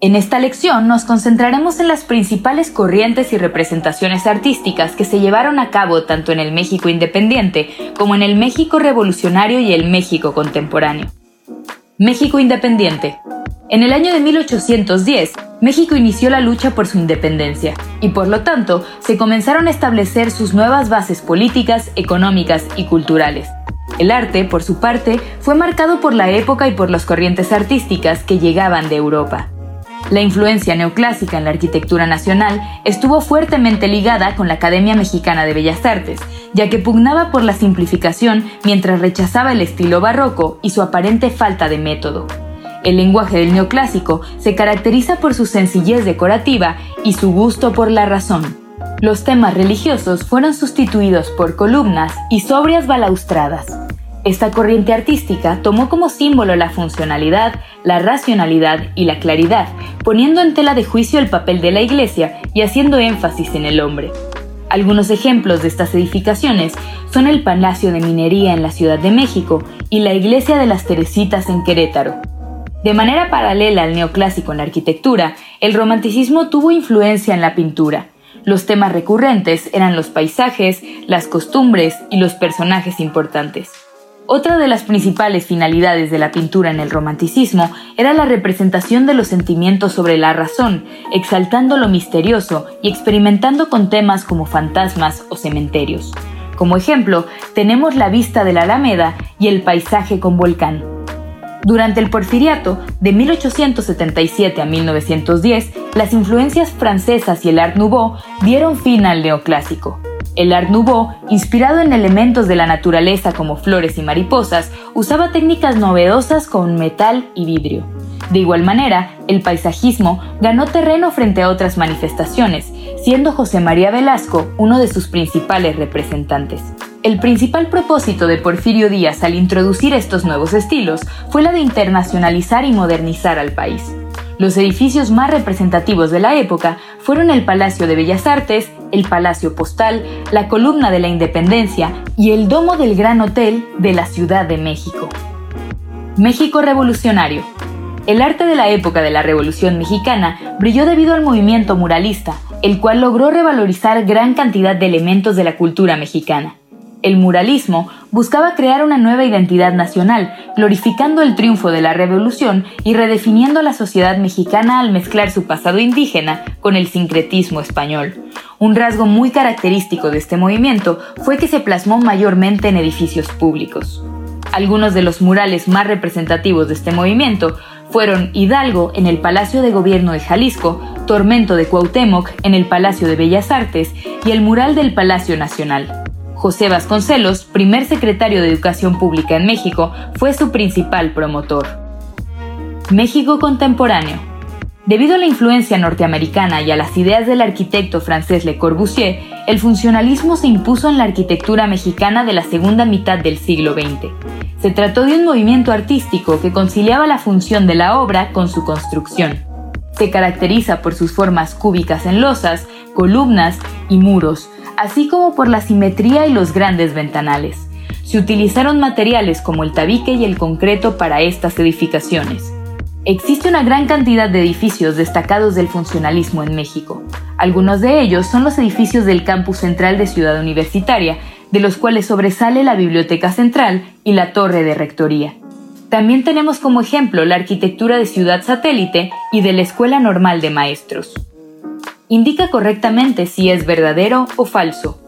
En esta lección nos concentraremos en las principales corrientes y representaciones artísticas que se llevaron a cabo tanto en el México independiente como en el México revolucionario y el México contemporáneo. México independiente. En el año de 1810, México inició la lucha por su independencia y por lo tanto se comenzaron a establecer sus nuevas bases políticas, económicas y culturales. El arte, por su parte, fue marcado por la época y por las corrientes artísticas que llegaban de Europa. La influencia neoclásica en la arquitectura nacional estuvo fuertemente ligada con la Academia Mexicana de Bellas Artes, ya que pugnaba por la simplificación mientras rechazaba el estilo barroco y su aparente falta de método. El lenguaje del neoclásico se caracteriza por su sencillez decorativa y su gusto por la razón. Los temas religiosos fueron sustituidos por columnas y sobrias balaustradas. Esta corriente artística tomó como símbolo la funcionalidad, la racionalidad y la claridad, poniendo en tela de juicio el papel de la Iglesia y haciendo énfasis en el hombre. Algunos ejemplos de estas edificaciones son el Palacio de Minería en la Ciudad de México y la Iglesia de las Teresitas en Querétaro. De manera paralela al neoclásico en la arquitectura, el romanticismo tuvo influencia en la pintura. Los temas recurrentes eran los paisajes, las costumbres y los personajes importantes. Otra de las principales finalidades de la pintura en el romanticismo era la representación de los sentimientos sobre la razón, exaltando lo misterioso y experimentando con temas como fantasmas o cementerios. Como ejemplo, tenemos la vista de la Alameda y el paisaje con volcán. Durante el porfiriato, de 1877 a 1910, las influencias francesas y el Art Nouveau dieron fin al neoclásico. El Art Nouveau, inspirado en elementos de la naturaleza como flores y mariposas, usaba técnicas novedosas con metal y vidrio. De igual manera, el paisajismo ganó terreno frente a otras manifestaciones, siendo José María Velasco uno de sus principales representantes. El principal propósito de Porfirio Díaz al introducir estos nuevos estilos fue la de internacionalizar y modernizar al país. Los edificios más representativos de la época fueron el Palacio de Bellas Artes, el Palacio Postal, la Columna de la Independencia y el Domo del Gran Hotel de la Ciudad de México. México Revolucionario. El arte de la época de la Revolución Mexicana brilló debido al movimiento muralista, el cual logró revalorizar gran cantidad de elementos de la cultura mexicana. El muralismo buscaba crear una nueva identidad nacional, glorificando el triunfo de la revolución y redefiniendo la sociedad mexicana al mezclar su pasado indígena con el sincretismo español. Un rasgo muy característico de este movimiento fue que se plasmó mayormente en edificios públicos. Algunos de los murales más representativos de este movimiento fueron Hidalgo en el Palacio de Gobierno de Jalisco, Tormento de Cuauhtémoc en el Palacio de Bellas Artes y el mural del Palacio Nacional. José Vasconcelos, primer secretario de Educación Pública en México, fue su principal promotor. México contemporáneo. Debido a la influencia norteamericana y a las ideas del arquitecto francés Le Corbusier, el funcionalismo se impuso en la arquitectura mexicana de la segunda mitad del siglo XX. Se trató de un movimiento artístico que conciliaba la función de la obra con su construcción. Se caracteriza por sus formas cúbicas en losas, columnas y muros, así como por la simetría y los grandes ventanales. Se utilizaron materiales como el tabique y el concreto para estas edificaciones. Existe una gran cantidad de edificios destacados del funcionalismo en México. Algunos de ellos son los edificios del campus central de Ciudad Universitaria, de los cuales sobresale la Biblioteca Central y la Torre de Rectoría. También tenemos como ejemplo la arquitectura de Ciudad Satélite y de la Escuela Normal de Maestros indica correctamente si es verdadero o falso.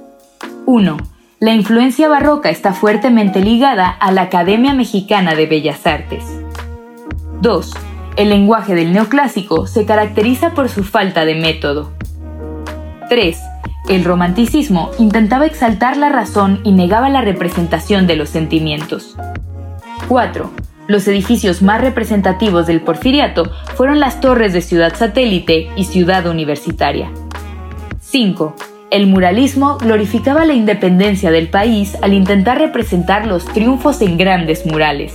1. La influencia barroca está fuertemente ligada a la Academia Mexicana de Bellas Artes. 2. El lenguaje del neoclásico se caracteriza por su falta de método. 3. El romanticismo intentaba exaltar la razón y negaba la representación de los sentimientos. 4. Los edificios más representativos del porfiriato fueron las torres de Ciudad Satélite y Ciudad Universitaria. 5. El muralismo glorificaba la independencia del país al intentar representar los triunfos en grandes murales.